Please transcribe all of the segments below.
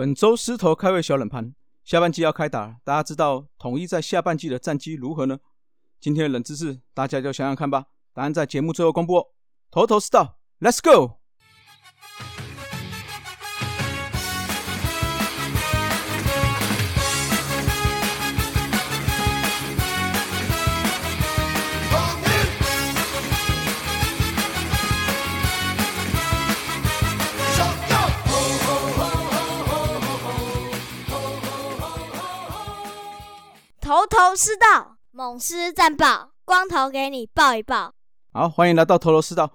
本周狮头开胃小冷盘，下半季要开打，大家知道统一在下半季的战绩如何呢？今天的冷知识，大家就想想看吧。答案在节目最后公布哦。头头是道，Let's go！头头是道，猛狮战报，光头给你报一报。好，欢迎来到头头是道。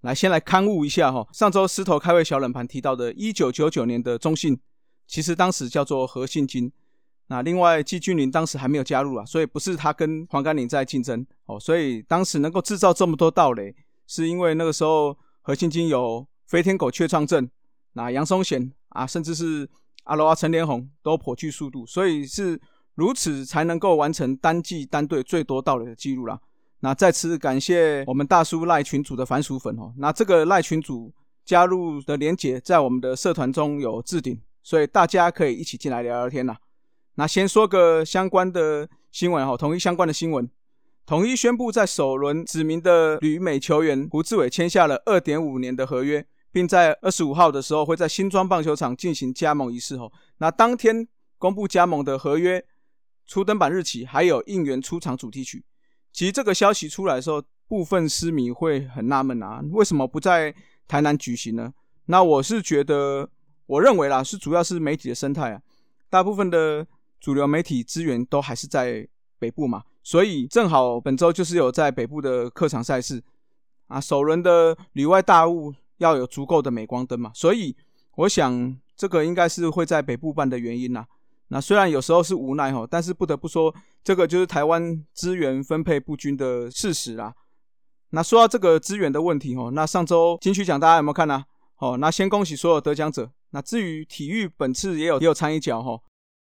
来，先来刊物一下哈。上周石头开胃小冷盘提到的，一九九九年的中信，其实当时叫做和信金。那另外季君林当时还没有加入啊，所以不是他跟黄甘岭在竞争哦。所以当时能够制造这么多盗垒，是因为那个时候和信金有飞天狗雀创症，那杨松贤啊，甚至是阿罗阿陈连红都颇具速度，所以是。如此才能够完成单季单队最多盗垒的记录啦。那再次感谢我们大叔赖群主的番薯粉哦。那这个赖群主加入的连结在我们的社团中有置顶，所以大家可以一起进来聊聊天啦。那先说个相关的新闻哈，统一相关的新闻，统一宣布在首轮指名的旅美球员胡志伟签下了二点五年的合约，并在二十五号的时候会在新庄棒球场进行加盟仪式哦。那当天公布加盟的合约。初登版日期还有应援出场主题曲，其实这个消息出来的时候，部分私迷会很纳闷啊，为什么不在台南举行呢？那我是觉得，我认为啦，是主要是媒体的生态啊，大部分的主流媒体资源都还是在北部嘛，所以正好本周就是有在北部的客场赛事啊，首轮的里外大物要有足够的镁光灯嘛，所以我想这个应该是会在北部办的原因呐。那虽然有时候是无奈哈，但是不得不说，这个就是台湾资源分配不均的事实啦。那说到这个资源的问题哈，那上周金曲奖大家有没有看呢？哦，那先恭喜所有得奖者。那至于体育本次也有也有参一脚哈，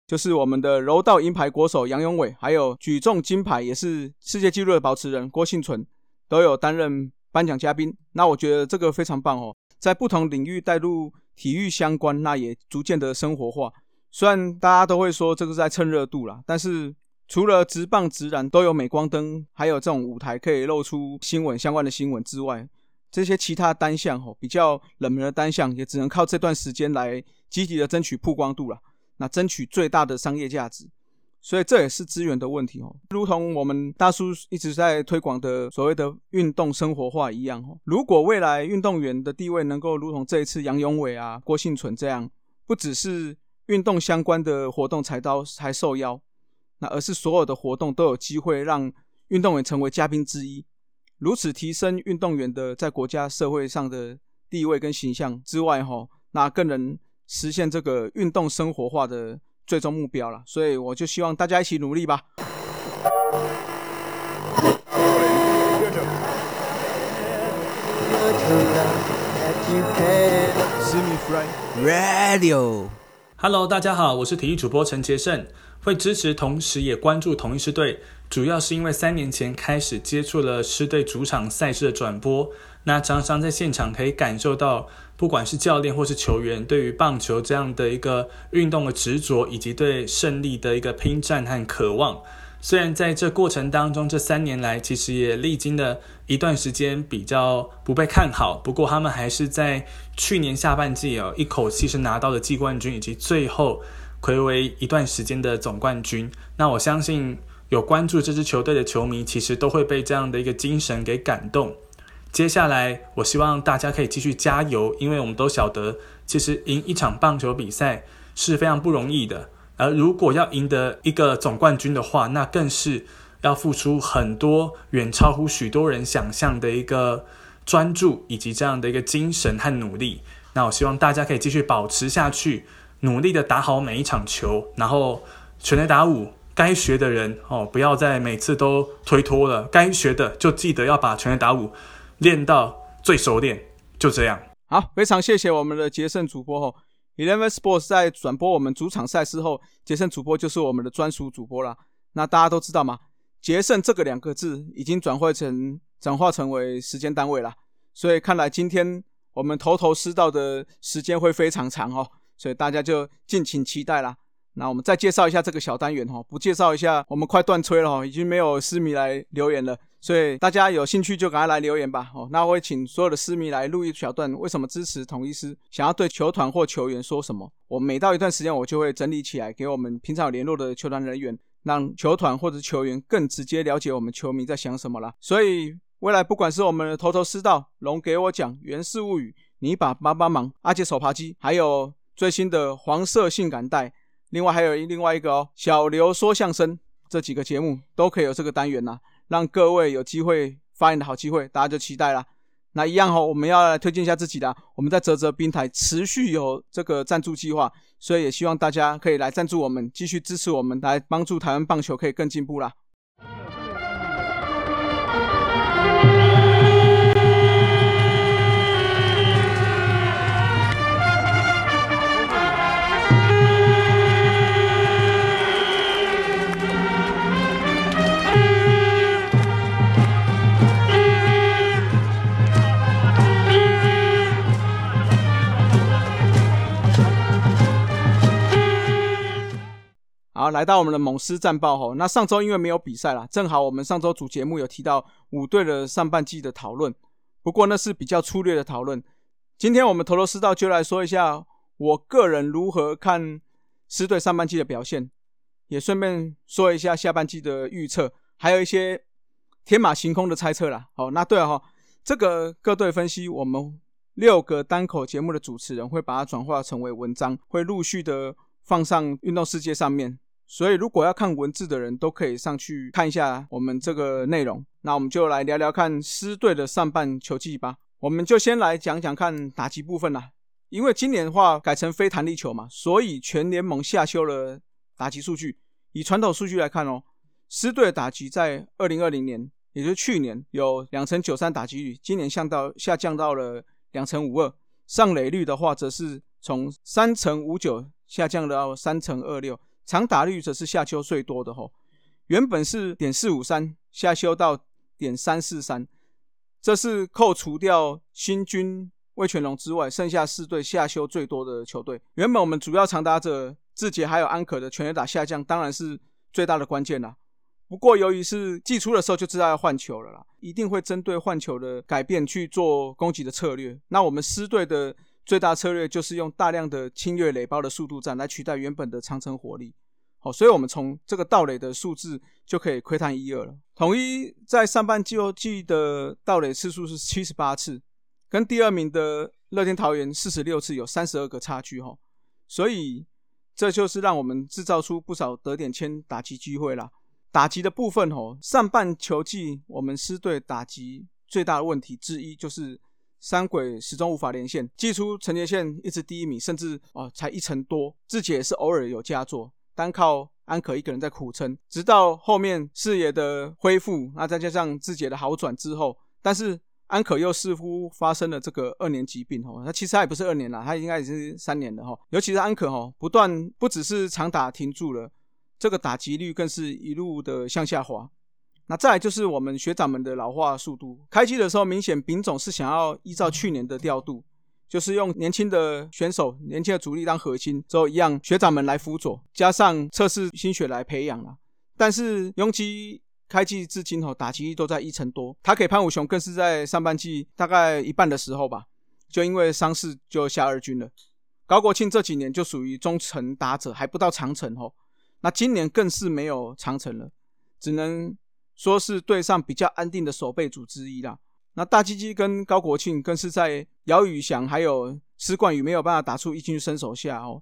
就是我们的柔道银牌国手杨永伟，还有举重金牌也是世界纪录的保持人郭幸存，都有担任颁奖嘉宾。那我觉得这个非常棒哦，在不同领域带入体育相关，那也逐渐的生活化。虽然大家都会说这个是在蹭热度啦，但是除了直棒直燃都有镁光灯，还有这种舞台可以露出新闻相关的新闻之外，这些其他单项吼比较冷门的单项，也只能靠这段时间来积极的争取曝光度了，那争取最大的商业价值。所以这也是资源的问题哦，如同我们大叔一直在推广的所谓的运动生活化一样哦。如果未来运动员的地位能够如同这一次杨永伟啊、郭幸存这样，不只是运动相关的活动才到才受邀，那而是所有的活动都有机会让运动员成为嘉宾之一，如此提升运动员的在国家社会上的地位跟形象之外，哈，那更能实现这个运动生活化的最终目标了。所以我就希望大家一起努力吧。Radio。Hello，大家好，我是体育主播陈杰胜。会支持，同时也关注同一师队，主要是因为三年前开始接触了师队主场赛事的转播，那常常在现场可以感受到，不管是教练或是球员对于棒球这样的一个运动的执着，以及对胜利的一个拼战和渴望。虽然在这过程当中，这三年来其实也历经了一段时间比较不被看好，不过他们还是在去年下半季哦，一口气是拿到了季冠军，以及最后暌违一段时间的总冠军。那我相信有关注这支球队的球迷，其实都会被这样的一个精神给感动。接下来，我希望大家可以继续加油，因为我们都晓得，其实赢一场棒球比赛是非常不容易的。而如果要赢得一个总冠军的话，那更是要付出很多，远超乎许多人想象的一个专注以及这样的一个精神和努力。那我希望大家可以继续保持下去，努力的打好每一场球，然后全垒打五该学的人哦，不要再每次都推脱了，该学的就记得要把全垒打五练到最熟练，就这样。好，非常谢谢我们的杰胜主播哦。Eleven Sports 在转播我们主场赛事后，杰森主播就是我们的专属主播了。那大家都知道吗？杰森这个两个字已经转换成转化成为时间单位了。所以看来今天我们头头是道的时间会非常长哦。所以大家就敬请期待啦。那我们再介绍一下这个小单元哈，不介绍一下我们快断吹了哈，已经没有私迷来留言了，所以大家有兴趣就赶快来留言吧。哦，那我会请所有的私迷来录一小段，为什么支持统一师，想要对球团或球员说什么？我每到一段时间，我就会整理起来给我们平常有联络的球团人员，让球团或者球员更直接了解我们球迷在想什么啦。所以未来不管是我们的头头是道、龙给我讲、源氏物语、你把帮帮忙、阿杰手扒鸡，还有最新的黄色性感带。另外还有另外一个哦，小刘说相声这几个节目都可以有这个单元呐，让各位有机会发言的好机会，大家就期待啦。那一样哈，我们要来推荐一下自己的，我们在泽泽冰台持续有这个赞助计划，所以也希望大家可以来赞助我们，继续支持我们，来帮助台湾棒球可以更进步啦。来到我们的猛狮战报吼。那上周因为没有比赛啦，正好我们上周主节目有提到五队的上半季的讨论，不过那是比较粗略的讨论。今天我们头头是道就来说一下我个人如何看狮队上半季的表现，也顺便说一下下半季的预测，还有一些天马行空的猜测啦。好，那对哈，这个各队分析，我们六个单口节目的主持人会把它转化成为文章，会陆续的放上运动世界上面。所以，如果要看文字的人，都可以上去看一下我们这个内容。那我们就来聊聊看狮队的上半球季吧。我们就先来讲讲看打击部分啦。因为今年的话改成非弹力球嘛，所以全联盟下修了打击数据。以传统数据来看哦，狮队的打击在二零二零年，也就是去年有两成九三打击率，今年降到下降到了两成五二。上垒率的话，则是从三成五九下降到三成二六。长打率则是下修最多的吼，原本是点四五三，下修到点三四三，这是扣除掉新军魏全龙之外，剩下四队下修最多的球队。原本我们主要长打者志杰还有安可的全垒打下降，当然是最大的关键啦。不过由于是季初的时候就知道要换球了啦，一定会针对换球的改变去做攻击的策略。那我们师队的。最大策略就是用大量的侵略垒包的速度战来取代原本的长城火力。好，所以我们从这个盗垒的数字就可以窥探一二了。统一在上半季季的盗垒次数是七十八次，跟第二名的乐天桃园四十六次有三十二个差距哈。所以这就是让我们制造出不少得点签打击机会啦。打击的部分哦，上半球季我们狮队打击最大的问题之一就是。三轨始终无法连线，祭出陈杰线一直第一名，甚至哦才一成多。志杰是偶尔有佳作，单靠安可一个人在苦撑，直到后面视野的恢复，那再加上志杰的好转之后，但是安可又似乎发生了这个二年疾病哦。他其实他也不是二年了，他应该也是三年了哈。尤其是安可哈，不断不只是长打停住了，这个打击率更是一路的向下滑。那再来就是我们学长们的老化速度。开机的时候，明显丙总是想要依照去年的调度，就是用年轻的选手、年轻的主力当核心，之后一样学长们来辅佐，加上测试心血来培养了。但是拥基开季至今吼，打击都在一成多。他给潘武雄更是在上半季大概一半的时候吧，就因为伤势就下二军了。高国庆这几年就属于中程打者，还不到长程吼。那今年更是没有长程了，只能。说是队上比较安定的守备组之一啦。那大鸡鸡跟高国庆更是在姚宇翔还有施冠宇没有办法打出一军身手下哦，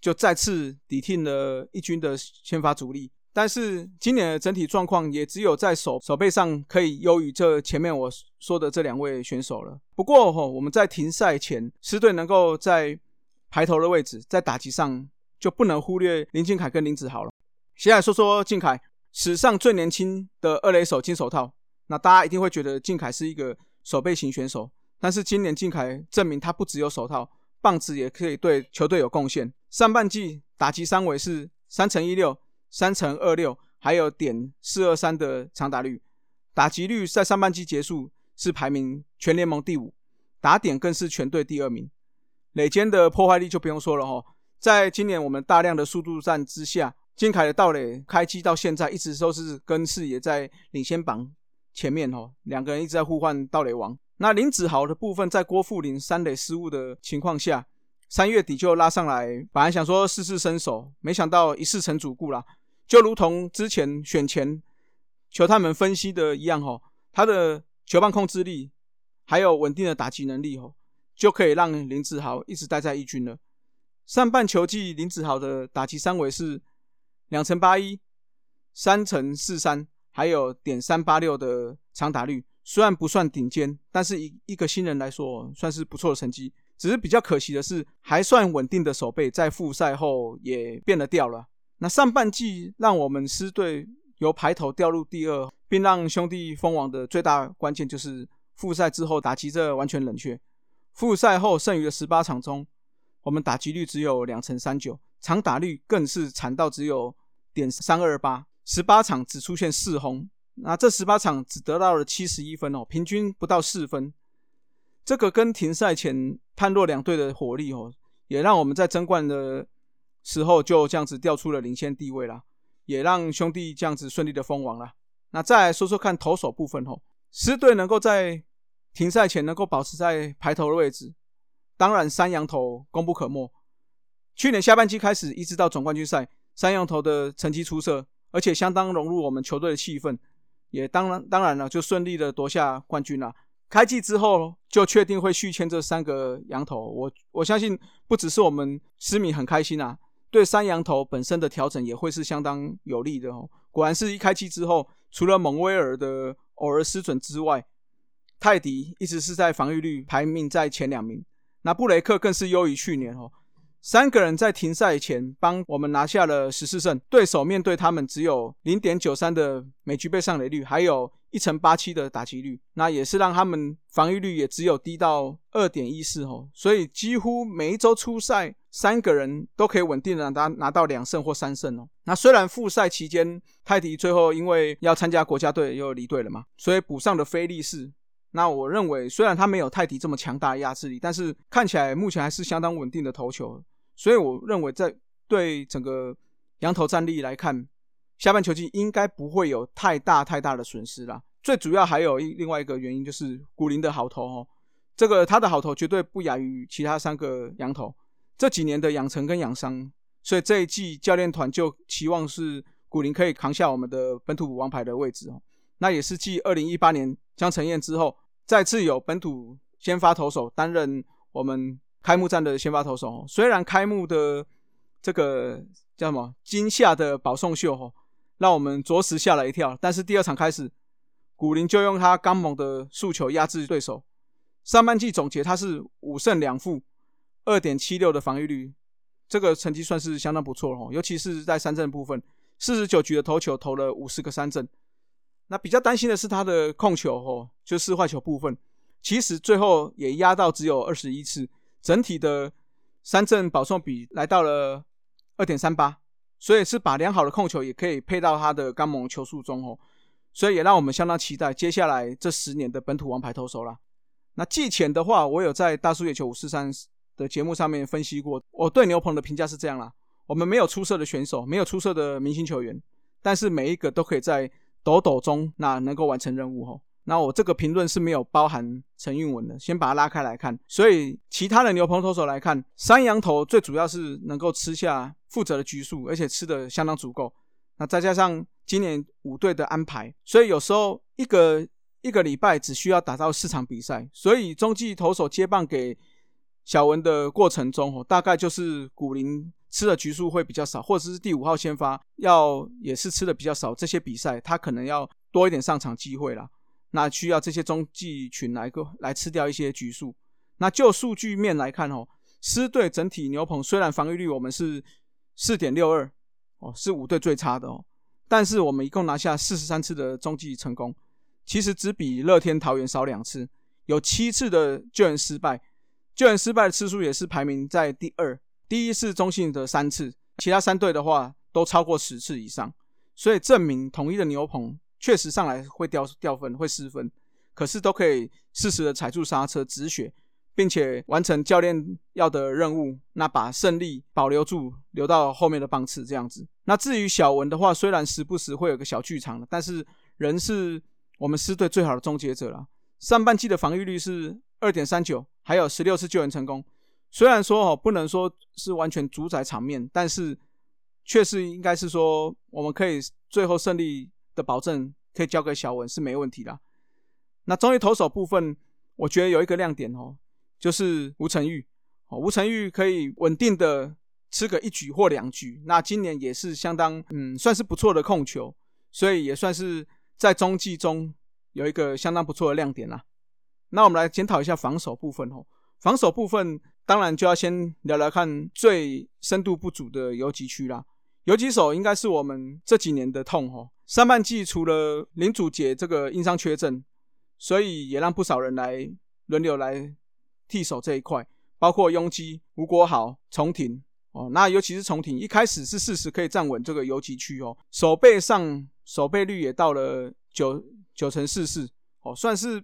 就再次抵替了一军的先发主力。但是今年的整体状况也只有在守守备上可以优于这前面我说的这两位选手了。不过哈，我们在停赛前，狮队能够在排头的位置，在打击上就不能忽略林俊凯跟林子豪了。先来说说敬凯。史上最年轻的二垒手金手套，那大家一定会觉得靖凯是一个守备型选手。但是今年靖凯证明他不只有手套，棒子也可以对球队有贡献。上半季打击三围是三乘一六、三乘二六，还有点四二三的长打率，打击率在上半季结束是排名全联盟第五，打点更是全队第二名。垒间的破坏力就不用说了哈，在今年我们大量的速度战之下，金凯的道垒开机到现在一直都是跟视野在领先榜前面哦，两个人一直在互换道垒王。那林子豪的部分，在郭富林三垒失误的情况下，三月底就拉上来，本来想说试试身手，没想到一试成主顾啦。就如同之前选前球探们分析的一样哦，他的球棒控制力还有稳定的打击能力哦，就可以让林子豪一直待在一军了。上半球季林子豪的打击三围是两成八一、三成四三，还有点三八六的长打率。虽然不算顶尖，但是一一个新人来说，算是不错的成绩。只是比较可惜的是，还算稳定的手背在复赛后也变了调了。那上半季让我们狮队由排头掉入第二，并让兄弟封王的最大关键就是复赛之后打击这完全冷却。复赛后剩余的十八场中。我们打击率只有两成三九，长打率更是惨到只有点三二八，十八场只出现四轰，那这十八场只得到了七十一分哦，平均不到四分。这个跟停赛前判若两队的火力哦，也让我们在争冠的时候就这样子掉出了领先地位啦，也让兄弟这样子顺利的封王了。那再来说说看投手部分哦，狮队能够在停赛前能够保持在排头的位置。当然，三羊头功不可没。去年下半季开始，一直到总冠军赛，三羊头的成绩出色，而且相当融入我们球队的气氛，也当然当然了，就顺利的夺下冠军了。开季之后，就确定会续签这三个羊头。我我相信，不只是我们思米很开心啊，对三羊头本身的调整也会是相当有利的哦。果然是一开季之后，除了蒙威尔的偶尔失准之外，泰迪一直是在防御率排名在前两名。那布雷克更是优于去年哦，三个人在停赛前帮我们拿下了十四胜，对手面对他们只有零点九三的每局被上垒率，还有一成八七的打击率，那也是让他们防御率也只有低到二点一四哦，所以几乎每一周初赛，三个人都可以稳定的拿拿到两胜或三胜哦。那虽然复赛期间泰迪最后因为要参加国家队又离队了嘛，所以补上的菲利士。那我认为，虽然他没有泰迪这么强大的压制力，但是看起来目前还是相当稳定的投球。所以我认为，在对整个羊头战力来看，下半球季应该不会有太大太大的损失啦。最主要还有一另外一个原因就是古林的好投哦，这个他的好投绝对不亚于其他三个羊头。这几年的养成跟养伤，所以这一季教练团就期望是古林可以扛下我们的本土王牌的位置哦。那也是继二零一八年江承燕之后。再次有本土先发投手担任我们开幕战的先发投手，虽然开幕的这个叫什么惊吓的保送秀哦，让我们着实吓了一跳。但是第二场开始，古林就用他刚猛的速球压制对手。上半季总结他是五胜两负，二点七六的防御率，这个成绩算是相当不错哦。尤其是在三振部分，四十九局的投球投了五十个三振。那比较担心的是他的控球哦，就是坏球部分，其实最后也压到只有二十一次，整体的三振保送比来到了二点三八，所以是把良好的控球也可以配到他的刚猛球速中哦，所以也让我们相当期待接下来这十年的本土王牌投手啦。那季前的话，我有在大叔野球五四三的节目上面分析过，我对牛棚的评价是这样啦：我们没有出色的选手，没有出色的明星球员，但是每一个都可以在。抖抖中那能够完成任务吼，那我这个评论是没有包含陈韵文的，先把它拉开来看。所以其他的牛棚投手来看，山羊头最主要是能够吃下负责的局数，而且吃的相当足够。那再加上今年五队的安排，所以有时候一个一个礼拜只需要打到四场比赛，所以中继投手接棒给小文的过程中，哦，大概就是古林。吃的局数会比较少，或者是第五号先发要也是吃的比较少，这些比赛他可能要多一点上场机会啦。那需要这些中继群来个来吃掉一些局数。那就数据面来看哦，狮队整体牛棚虽然防御率我们是四点六二哦，是五队最差的哦，但是我们一共拿下四十三次的中继成功，其实只比乐天桃园少两次，有七次的救援失败，救援失败的次数也是排名在第二。第一是中信的三次，其他三队的话都超过十次以上，所以证明统一的牛棚确实上来会掉掉分，会失分，可是都可以适时的踩住刹车止血，并且完成教练要的任务，那把胜利保留住，留到后面的棒次这样子。那至于小文的话，虽然时不时会有个小剧场，但是仍是我们狮队最好的终结者了。上半季的防御率是二点三九，还有十六次救援成功。虽然说哦，不能说是完全主宰场面，但是确实应该是说，我们可以最后胜利的保证可以交给小文是没问题的。那中于投手部分，我觉得有一个亮点哦。就是吴成玉，哦，吴成玉可以稳定的吃个一局或两局，那今年也是相当，嗯，算是不错的控球，所以也算是在中继中有一个相当不错的亮点啦。那我们来检讨一下防守部分哦，防守部分当然就要先聊聊看最深度不足的游击区啦。游击手应该是我们这几年的痛哦。上半季除了林祖杰这个因伤缺阵，所以也让不少人来轮流来。替手这一块，包括拥基、吴国豪、重庭哦，那尤其是重庭，一开始是事实可以站稳这个游击区哦，守备上守备率也到了九九成四四哦，算是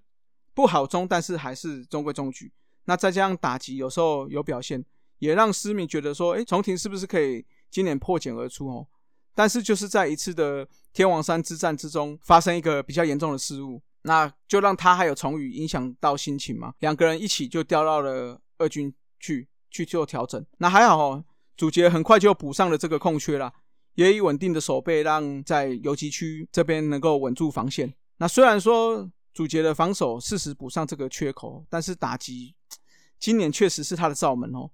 不好中，但是还是中规中矩。那再加上打击有时候有表现，也让思明觉得说，哎，重庭是不是可以今年破茧而出哦？但是就是在一次的天王山之战之中，发生一个比较严重的失误。那就让他还有重宇影响到心情嘛，两个人一起就调到了二军去去做调整。那还好哦，主角很快就补上了这个空缺啦，也以稳定的守备让在游击区这边能够稳住防线。那虽然说主角的防守适时补上这个缺口，但是打击今年确实是他的罩门哦。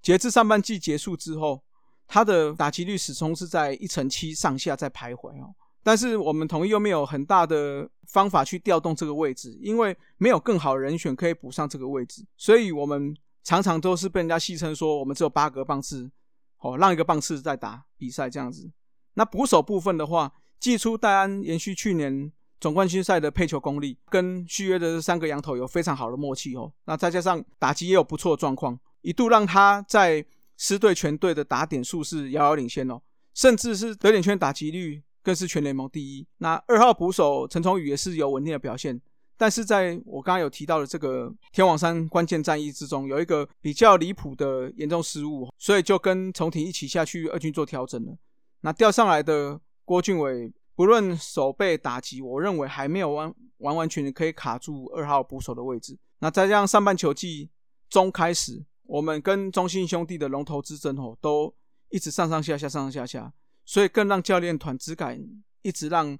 截至上半季结束之后，他的打击率始终是在一成七上下在徘徊哦。但是我们同意又没有很大的方法去调动这个位置，因为没有更好的人选可以补上这个位置，所以我们常常都是被人家戏称说我们只有八个棒次，哦，让一个棒次在打比赛这样子。那捕手部分的话，季初戴安延续去年总冠军赛的配球功力，跟续约的这三个羊头有非常好的默契哦。那再加上打击也有不错的状况，一度让他在狮队全队的打点数是遥遥领先哦，甚至是得点圈打击率。更是全联盟第一。那二号捕手陈崇宇也是有稳定的表现，但是在我刚刚有提到的这个天王山关键战役之中，有一个比较离谱的严重失误，所以就跟重庭一起下去二军做调整了。那调上来的郭俊伟，不论手背打击，我认为还没有完完完全全可以卡住二号捕手的位置。那再加上上半球季中开始，我们跟中信兄弟的龙头之争哦，都一直上上下下，上上下下。所以更让教练团只敢一直让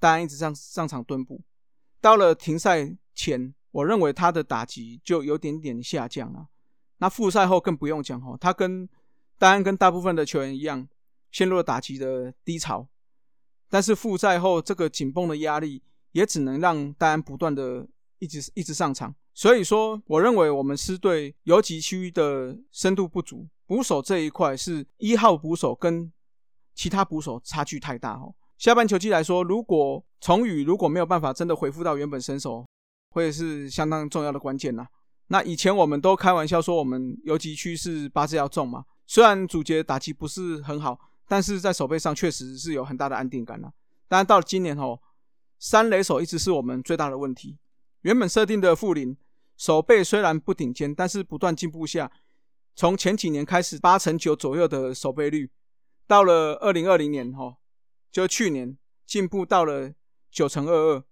戴安一直上上场蹲步。到了停赛前，我认为他的打击就有点点下降了。那复赛后更不用讲哦，他跟戴安跟大部分的球员一样，陷入了打击的低潮。但是复赛后这个紧绷的压力，也只能让戴安不断的一直一直上场。所以说，我认为我们狮队游击区的深度不足，捕手这一块是一号捕手跟。其他捕手差距太大哦。下半球季来说，如果崇宇如果没有办法真的恢复到原本身手，会是相当重要的关键呐。那以前我们都开玩笑说，我们游击区是八字要重嘛。虽然主角打击不是很好，但是在手背上确实是有很大的安定感呐。当然到了今年哦，三垒手一直是我们最大的问题。原本设定的富林手背虽然不顶尖，但是不断进步下，从前几年开始八成九左右的手背率。到了二零二零年，哈，就去年进步到了九成二二，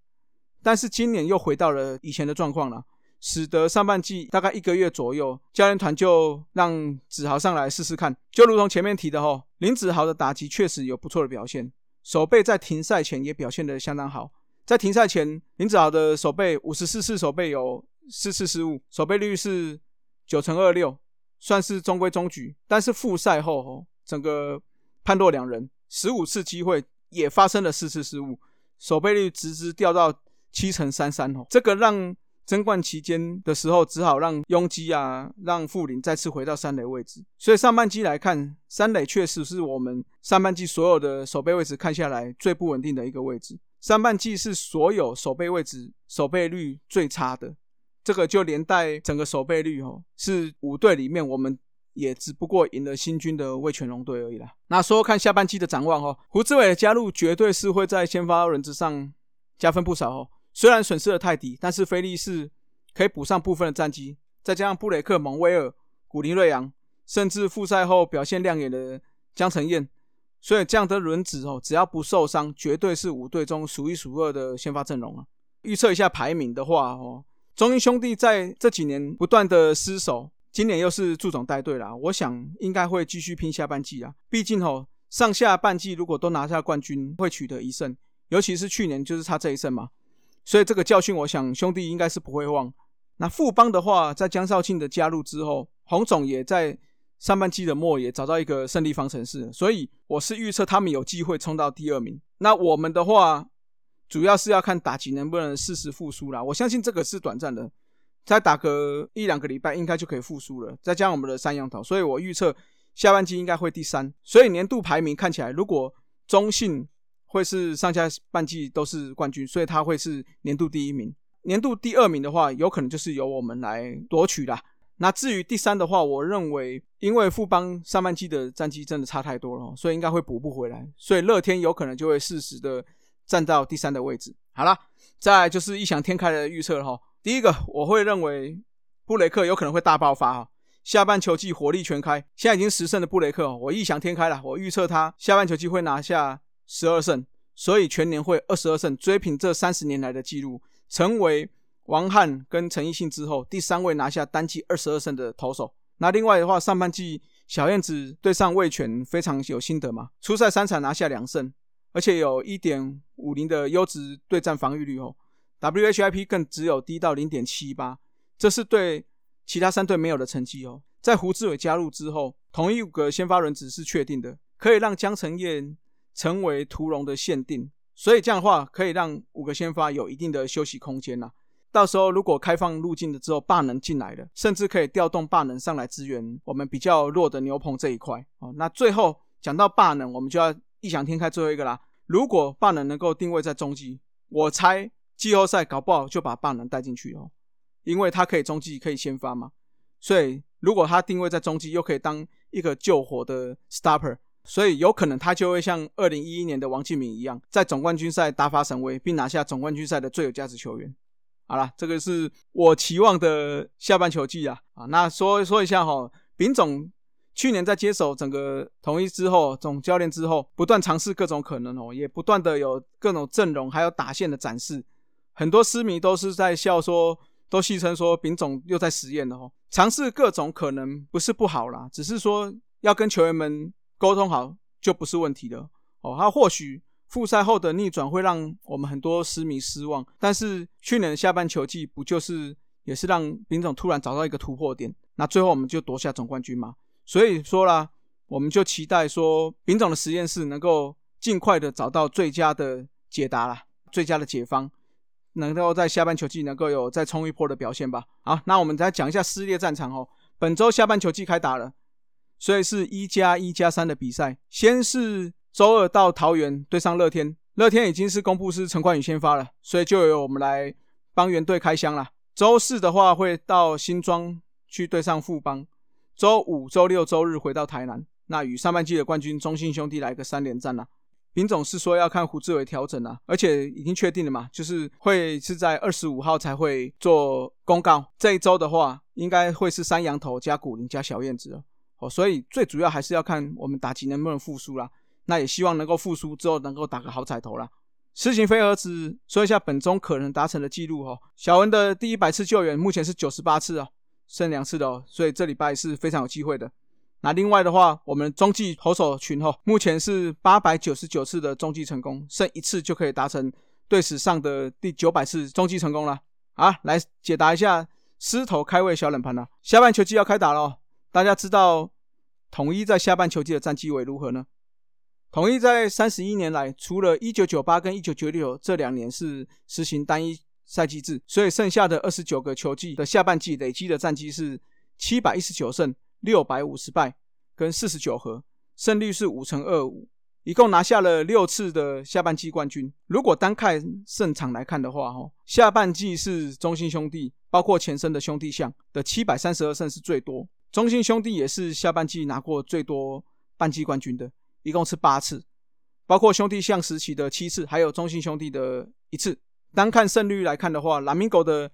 但是今年又回到了以前的状况了，使得上半季大概一个月左右，教练团就让子豪上来试试看。就如同前面提的，哈，林子豪的打击确实有不错的表现，手背在停赛前也表现得相当好。在停赛前，林子豪的手背五十四次手背有四次失误，守备率是九成二六，算是中规中矩。但是复赛后，吼，整个判若两人，十五次机会也发生了四次失误，守备率直直掉到七成三三哦。这个让争冠期间的时候，只好让拥基啊，让富林再次回到三垒位置。所以上半季来看，三垒确实是我们上半季所有的守备位置看下来最不稳定的一个位置。上半季是所有守备位置守备率最差的，这个就连带整个守备率哦，是五队里面我们。也只不过赢了新军的魏全龙队而已啦。那说看下半季的展望哦，胡志伟的加入绝对是会在先发轮子上加分不少哦。虽然损失了泰迪，但是菲利士可以补上部分的战绩，再加上布雷克、蒙威尔、古林瑞阳，甚至复赛后表现亮眼的江承彦，所以这样的轮子哦，只要不受伤，绝对是五队中数一数二的先发阵容啊。预测一下排名的话哦，中英兄弟在这几年不断的失守，今年又是祝总带队啦，我想应该会继续拼下半季啊。毕竟哦，上下半季如果都拿下冠军，会取得一胜，尤其是去年就是差这一胜嘛。所以这个教训，我想兄弟应该是不会忘。那富邦的话，在江少庆的加入之后，洪总也在上半季的末也找到一个胜利方程式，所以我是预测他们有机会冲到第二名。那我们的话，主要是要看打击能不能适时复苏啦。我相信这个是短暂的，再打个一两个礼拜，应该就可以复苏了。再加上我们的三羊头，所以我预测下半季应该会第三。所以年度排名看起来，如果中信。会是上下半季都是冠军，所以他会是年度第一名。年度第二名的话，有可能就是由我们来夺取啦。那至于第三的话，我认为因为富邦上半季的战绩真的差太多了，所以应该会补不回来。所以乐天有可能就会适时的站到第三的位置。好了，再就是异想天开的预测哈。第一个，我会认为布雷克有可能会大爆发哈，下半球季火力全开。现在已经十胜的布雷克，我异想天开了，我预测他下半球季会拿下。十二胜，所以全年会二十二胜，追平这三十年来的纪录，成为王翰跟陈奕迅之后第三位拿下单季二十二胜的投手。那另外的话，上半季小燕子对上魏权非常有心得嘛，初赛三场拿下两胜，而且有一点五零的优质对战防御率哦，WHIP 更只有低到零点七八，这是对其他三队没有的成绩哦。在胡志伟加入之后，同一五个先发轮值是确定的，可以让江承彦。成为屠龙的限定，所以这样的话可以让五个先发有一定的休息空间呐。到时候如果开放路径的之后，霸能进来了，甚至可以调动霸能上来支援我们比较弱的牛棚这一块哦。那最后讲到霸能，我们就要异想天开最后一个啦。如果霸能能够定位在中继，我猜季后赛搞不好就把霸能带进去哦，因为他可以中继可以先发嘛。所以如果他定位在中继，又可以当一个救火的 stopper。所以有可能他就会像二零一一年的王敬敏一样，在总冠军赛大发神威，并拿下总冠军赛的最有价值球员。好了，这个是我期望的下半球季啊啊！那说说一下哈，丙总去年在接手整个统一之后，总教练之后，不断尝试各种可能哦，也不断的有各种阵容还有打线的展示。很多私迷都是在笑说，都戏称说丙总又在实验了哦，尝试各种可能不是不好啦，只是说要跟球员们。沟通好就不是问题了哦。他或许复赛后的逆转会让我们很多失迷失望，但是去年的下半球季不就是也是让丙总突然找到一个突破点，那最后我们就夺下总冠军嘛。所以说啦，我们就期待说丙总的实验室能够尽快的找到最佳的解答啦，最佳的解方，能够在下半球季能够有再冲一波的表现吧。好，那我们再讲一下撕裂战场哦。本周下半球季开打了。所以是一加一加三的比赛，先是周二到桃园对上乐天，乐天已经是公布是陈冠宇先发了，所以就由我们来帮原队开箱了。周四的话会到新庄去对上富邦，周五、周六、周日回到台南，那与上半季的冠军中信兄弟来个三连战了。林总是说要看胡志伟调整啊，而且已经确定了嘛，就是会是在二十五号才会做公告。这一周的话，应该会是三羊头加古林加小燕子了。哦，所以最主要还是要看我们打击能不能复苏啦。那也希望能够复苏之后能够打个好彩头啦。事情飞蛾子说一下本周可能达成的记录哈。小文的第一百次救援目前是九十八次哦，剩两次的哦，所以这礼拜是非常有机会的。那另外的话，我们中继投手群哈，目前是八百九十九次的中继成功，剩一次就可以达成队史上的第九百次中继成功了。啊，来解答一下狮头开胃小冷盘了。下半球季要开打了。大家知道统一在下半球季的战绩为如何呢？统一在三十一年来，除了一九九八跟一九九六这两年是实行单一赛季制，所以剩下的二十九个球季的下半季累积的战绩是七百一十九胜六百五十败跟四十九和，胜率是五成二五，一共拿下了六次的下半季冠军。如果单看胜场来看的话，哦，下半季是中信兄弟，包括前身的兄弟象的七百三十二胜是最多。中信兄弟也是下半季拿过最多半季冠军的，一共是八次，包括兄弟象时期的七次，还有中信兄弟的一次。单看胜率来看的话，蓝明狗的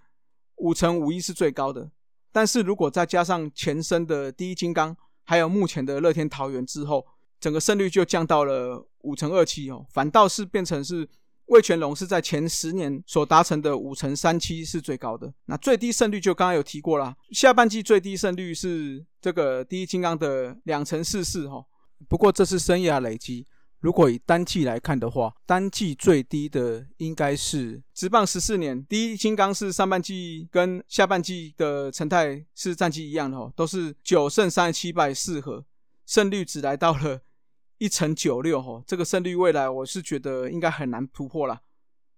五成五一是最高的，但是如果再加上前身的第一金刚，还有目前的乐天桃园之后，整个胜率就降到了五成二七哦，反倒是变成是魏全龙是在前十年所达成的五成三七是最高的。那最低胜率就刚刚有提过啦，下半季最低胜率是这个第一金刚的两成四四哈。不过这是生涯累积。如果以单季来看的话，单季最低的应该是直棒十四年，第一金刚是上半季跟下半季的成态是战绩一样的哦，都是九胜三十七败四和，胜率只来到了一成九六哦，这个胜率未来我是觉得应该很难突破了。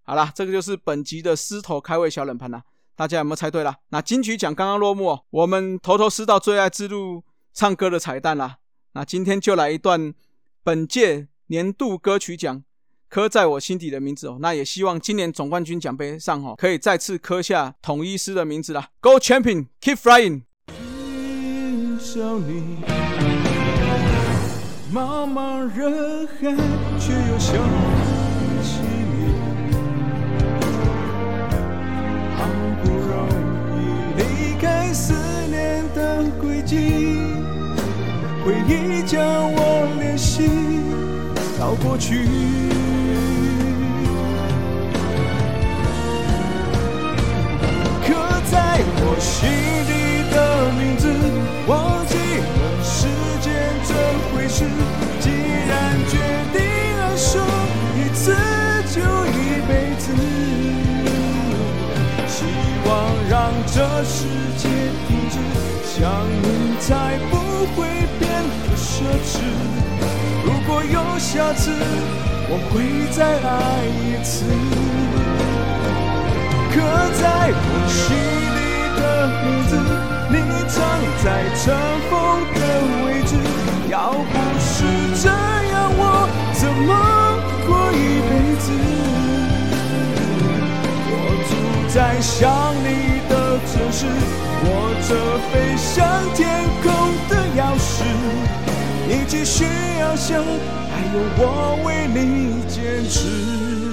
好啦，这个就是本集的狮头开胃小冷盘啦，大家有没有猜对啦？那金曲奖刚刚落幕，我们头头是道最爱之路唱歌的彩蛋啦，那今天就来一段本届。年度歌曲奖刻在我心底的名字哦，那也希望今年总冠军奖杯上哦，可以再次刻下统一师的名字啦。Go champion, keep flying。茫茫人海，却又想起到过去，刻在我心底的名字，忘记了时间这回事。既然决定爱上一次就一辈子，希望让这世界停止，想你才不会变得奢侈。有下次，我会再爱一次。刻在我心里的名字，你藏在尘封的位置。要不是这样，我怎么过一辈子？我住在想你的城市，握着飞向天空的钥匙。你继续翱翔，还有我为你坚持。